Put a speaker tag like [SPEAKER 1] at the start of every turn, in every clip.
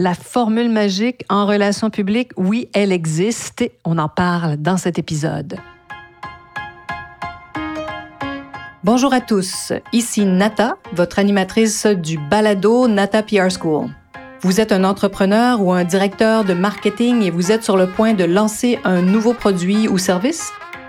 [SPEAKER 1] La formule magique en relations publiques, oui, elle existe. On en parle dans cet épisode. Bonjour à tous, ici Nata, votre animatrice du balado Nata PR School. Vous êtes un entrepreneur ou un directeur de marketing et vous êtes sur le point de lancer un nouveau produit ou service?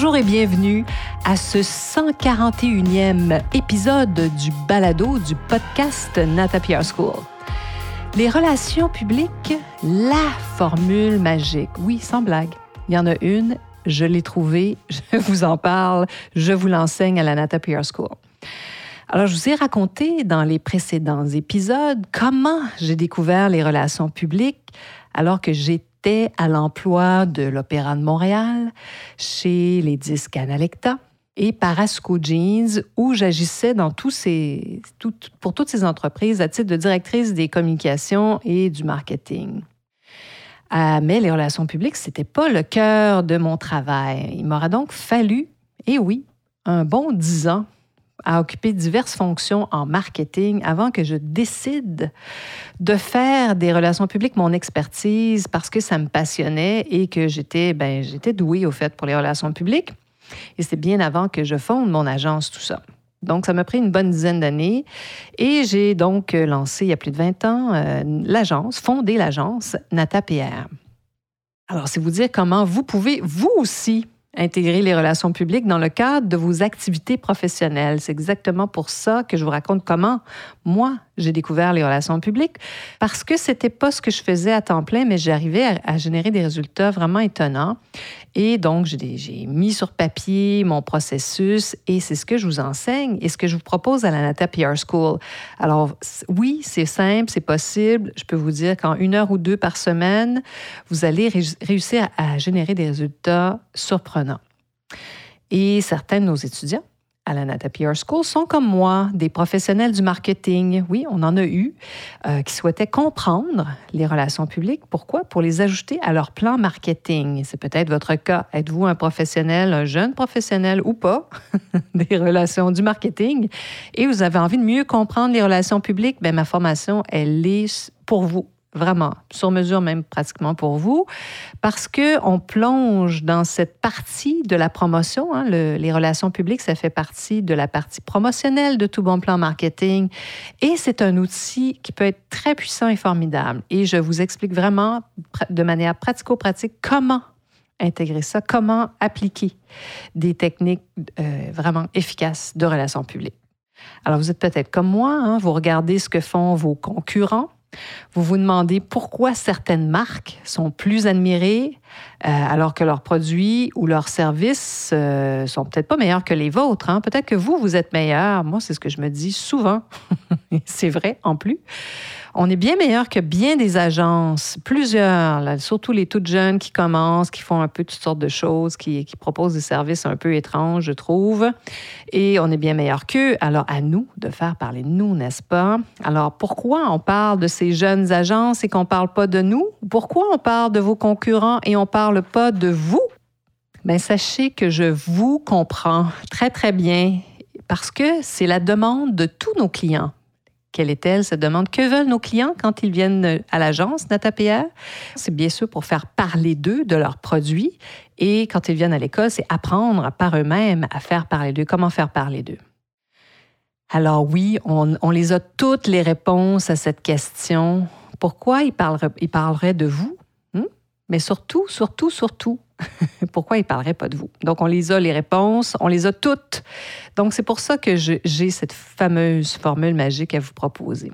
[SPEAKER 1] Bonjour et bienvenue à ce 141e épisode du balado du podcast Nata PR School. Les relations publiques, la formule magique. Oui, sans blague. Il y en a une, je l'ai trouvée, je vous en parle, je vous l'enseigne à la Nata PR School. Alors, je vous ai raconté dans les précédents épisodes comment j'ai découvert les relations publiques alors que j'étais à l'emploi de l'Opéra de Montréal, chez les disques Analecta et Parasco Jeans, où j'agissais pour toutes ces entreprises à titre de directrice des communications et du marketing. Ah, mais les relations publiques, ce n'était pas le cœur de mon travail. Il m'aura donc fallu, et oui, un bon dix ans à occuper diverses fonctions en marketing avant que je décide de faire des relations publiques mon expertise parce que ça me passionnait et que j'étais ben, j'étais douée au fait pour les relations publiques. Et c'était bien avant que je fonde mon agence, tout ça. Donc, ça m'a pris une bonne dizaine d'années et j'ai donc lancé il y a plus de 20 ans euh, l'agence, fondé l'agence Nata PR. Alors, c'est vous dire comment vous pouvez, vous aussi, intégrer les relations publiques dans le cadre de vos activités professionnelles. C'est exactement pour ça que je vous raconte comment moi j'ai découvert les relations publiques parce que c'était pas ce que je faisais à temps plein, mais j'arrivais à, à, générer des résultats vraiment étonnants. Et donc, j'ai mis sur papier mon processus et c'est ce que je vous enseigne et ce que je vous propose à la Nata PR School. Alors, oui, c'est simple, c'est possible. Je peux vous dire qu'en une heure ou deux par semaine, vous allez réussir à générer des résultats surprenants. Et certains de nos étudiants à la Nata PR School sont comme moi, des professionnels du marketing. Oui, on en a eu, euh, qui souhaitaient comprendre les relations publiques. Pourquoi? Pour les ajouter à leur plan marketing. C'est peut-être votre cas. Êtes-vous un professionnel, un jeune professionnel ou pas des relations du marketing? Et vous avez envie de mieux comprendre les relations publiques? Bien, ma formation, elle est pour vous vraiment sur mesure même pratiquement pour vous, parce que on plonge dans cette partie de la promotion. Hein, les relations publiques, ça fait partie de la partie promotionnelle de tout bon plan marketing, et c'est un outil qui peut être très puissant et formidable. Et je vous explique vraiment de manière pratico-pratique comment intégrer ça, comment appliquer des techniques euh, vraiment efficaces de relations publiques. Alors, vous êtes peut-être comme moi, hein, vous regardez ce que font vos concurrents, vous vous demandez pourquoi certaines marques sont plus admirées euh, alors que leurs produits ou leurs services euh, sont peut-être pas meilleurs que les vôtres. Hein. Peut-être que vous, vous êtes meilleur. Moi, c'est ce que je me dis souvent. c'est vrai en plus on est bien meilleur que bien des agences, plusieurs, surtout les toutes jeunes qui commencent, qui font un peu toutes sortes de choses, qui, proposent des services un peu étranges, je trouve. Et on est bien meilleur qu'eux. Alors, à nous de faire parler de nous, n'est-ce pas? Alors, pourquoi on parle de ces jeunes agences et qu'on ne parle pas de nous? Pourquoi on parle de vos concurrents et on ne parle pas de vous? Bien, sachez que je vous comprends très, très bien parce que c'est la demande de tous nos clients. Quelle est-elle, cette demande? Que veulent nos clients quand ils viennent à l'agence NataPR? C'est bien sûr pour faire parler d'eux, de leurs produits. Et quand ils viennent à l'école, c'est apprendre par eux-mêmes à faire parler d'eux. Comment faire parler d'eux? Alors oui, on, les a toutes les réponses à cette question. Pourquoi ils parleraient, ils parleraient de vous? Hmm? Mais surtout, surtout, surtout, pourquoi ils ne parleraient pas de vous? Donc, on les a, les réponses, on les a toutes. Donc, c'est pour ça que j'ai cette fameuse formule magique à vous proposer.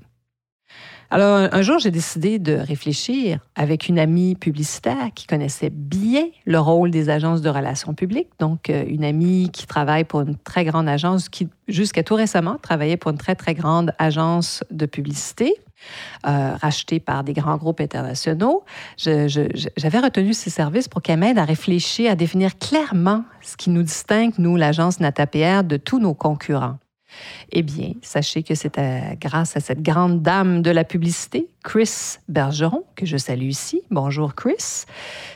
[SPEAKER 1] Alors, un jour, j'ai décidé de réfléchir avec une amie publicitaire qui connaissait bien le rôle des agences de relations publiques, donc euh, une amie qui travaille pour une très grande agence, qui jusqu'à tout récemment travaillait pour une très, très grande agence de publicité. Euh, rachetée par des grands groupes internationaux. J'avais retenu ses services pour qu'elle m'aide à réfléchir, à définir clairement ce qui nous distingue, nous, l'agence NataPR, de tous nos concurrents. Eh bien, sachez que c'est grâce à cette grande dame de la publicité, Chris Bergeron, que je salue ici. Bonjour Chris.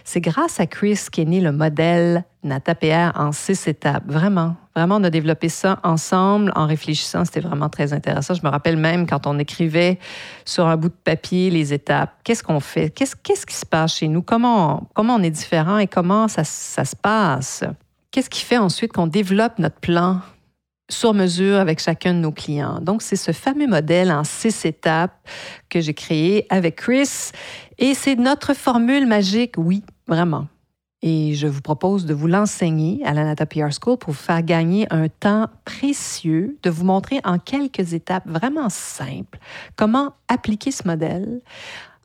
[SPEAKER 1] C'est grâce à Chris qu'est né le modèle NataPR en six étapes. Vraiment, vraiment, on a développé ça ensemble en réfléchissant. C'était vraiment très intéressant. Je me rappelle même quand on écrivait sur un bout de papier les étapes. Qu'est-ce qu'on fait? Qu'est-ce, qui se passe chez nous? Comment, comment on est différent et comment ça, ça se passe? Qu'est-ce qui fait ensuite qu'on développe notre plan sur mesure avec chacun de nos clients. Donc, c'est ce fameux modèle en six étapes que j'ai créé avec Chris. Et c'est notre formule magique, oui, vraiment. Et je vous propose de vous l'enseigner à la Nata PR School pour vous faire gagner un temps précieux, de vous montrer en quelques étapes vraiment simples comment appliquer ce modèle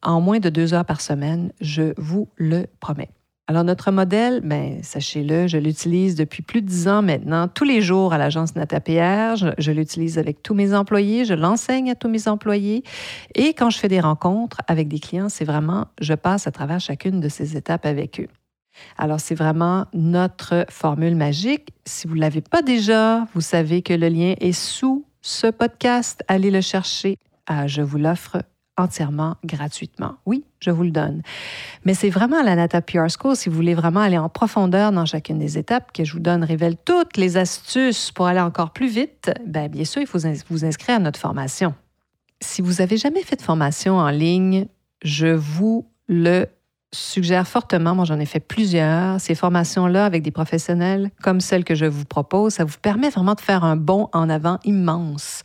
[SPEAKER 1] en moins de deux heures par semaine. Je vous le promets. Alors, notre modèle, ben, sachez-le, je l'utilise depuis plus de dix ans maintenant, tous les jours à l'agence NataPR. Je, je l'utilise avec tous mes employés, je l'enseigne à tous mes employés. Et quand je fais des rencontres avec des clients, c'est vraiment, je passe à travers chacune de ces étapes avec eux. Alors, c'est vraiment notre formule magique. Si vous ne l'avez pas déjà, vous savez que le lien est sous ce podcast. Allez le chercher. Ah, je vous l'offre entièrement gratuitement. Oui, je vous le donne. Mais c'est vraiment à la Nata PR School, si vous voulez vraiment aller en profondeur dans chacune des étapes, que je vous donne, révèle toutes les astuces pour aller encore plus vite, bien, bien sûr, il faut vous inscrire à notre formation. Si vous n'avez jamais fait de formation en ligne, je vous le suggère fortement, moi j'en ai fait plusieurs, ces formations-là avec des professionnels comme celle que je vous propose, ça vous permet vraiment de faire un bond en avant immense,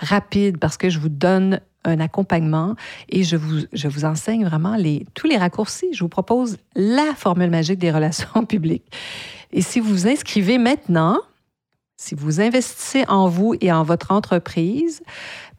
[SPEAKER 1] rapide, parce que je vous donne un accompagnement et je vous, je vous enseigne vraiment les, tous les raccourcis. Je vous propose la formule magique des relations publiques. Et si vous vous inscrivez maintenant, si vous investissez en vous et en votre entreprise,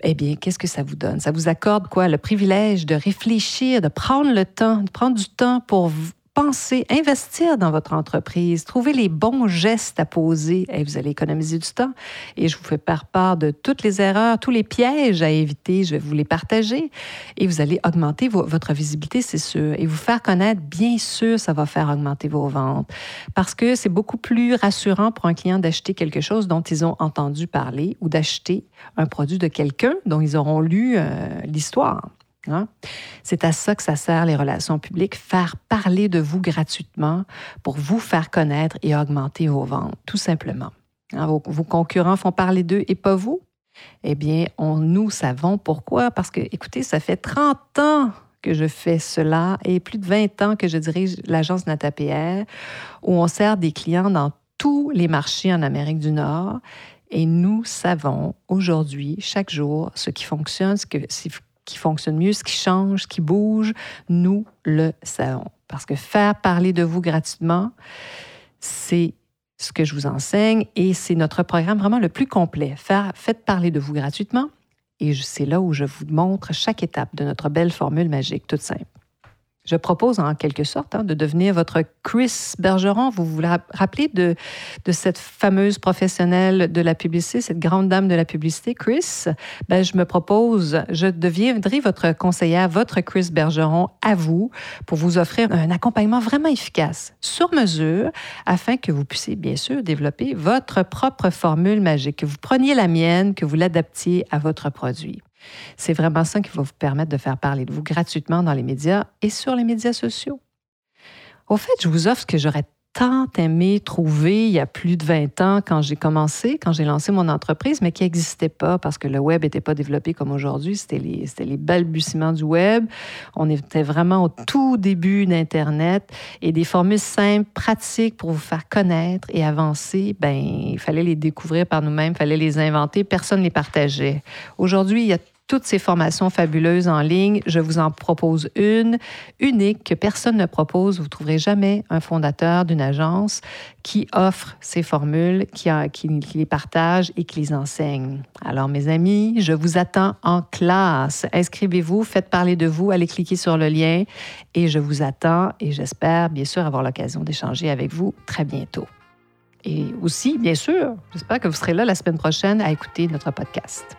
[SPEAKER 1] eh bien, qu'est-ce que ça vous donne? Ça vous accorde quoi? Le privilège de réfléchir, de prendre le temps, de prendre du temps pour penser, investir dans votre entreprise, trouver les bons gestes à poser, et vous allez économiser du temps. Et je vous fais part part de toutes les erreurs, tous les pièges à éviter. Je vais vous les partager et vous allez augmenter votre visibilité, c'est sûr. Et vous faire connaître, bien sûr, ça va faire augmenter vos ventes parce que c'est beaucoup plus rassurant pour un client d'acheter quelque chose dont ils ont entendu parler ou d'acheter un produit de quelqu'un dont ils auront lu euh, l'histoire. Hein? C'est à ça que ça sert les relations publiques, faire parler de vous gratuitement pour vous faire connaître et augmenter vos ventes, tout simplement. Hein, vos, concurrents font parler d'eux et pas vous? Eh bien, on, nous savons pourquoi. Parce que, écoutez, ça fait 30 ans que je fais cela et plus de 20 ans que je dirige l'agence NataPR, où on sert des clients dans tous les marchés en Amérique du Nord. Et nous savons aujourd'hui, chaque jour, ce qui fonctionne, ce, que, qui fonctionne mieux, ce qui change, ce qui bouge, nous le savons. Parce que faire parler de vous gratuitement, c'est ce que je vous enseigne et c'est notre programme vraiment le plus complet. Faites parler de vous gratuitement et c'est là où je vous montre chaque étape de notre belle formule magique, toute simple. Je propose en quelque sorte hein, de devenir votre Chris Bergeron. Vous vous rappelez de, de cette fameuse professionnelle de la publicité, cette grande dame de la publicité, Chris? Ben, je me propose, je deviendrai votre conseillère, votre Chris Bergeron à vous pour vous offrir un accompagnement vraiment efficace, sur mesure, afin que vous puissiez bien sûr développer votre propre formule magique, que vous preniez la mienne, que vous l'adaptiez à votre produit. C'est vraiment ça qui va vous permettre de faire parler de vous gratuitement dans les médias et sur les médias sociaux. Au fait, je vous offre ce que j'aurais tant aimé trouver il y a plus de 20 ans quand j'ai commencé, quand j'ai lancé mon entreprise, mais qui n'existait pas parce que le web n'était pas développé comme aujourd'hui. C'était les, les, balbutiements du web. On était vraiment au tout début d'Internet et des formules simples, pratiques pour vous faire connaître et avancer, ben, il fallait les découvrir par nous-mêmes, il fallait les inventer. Personne ne les partageait. Aujourd'hui, il y a toutes ces formations fabuleuses en ligne. Je vous en propose une, unique, que personne ne propose. Vous ne trouverez jamais un fondateur d'une agence qui offre ces formules, qui, qui, les partage et qui les enseigne. Alors, mes amis, je vous attends en classe. Inscrivez-vous, faites parler de vous, allez cliquer sur le lien et je vous attends et j'espère bien sûr avoir l'occasion d'échanger avec vous très bientôt. Et aussi, bien sûr, j'espère que vous serez là la semaine prochaine à écouter notre podcast.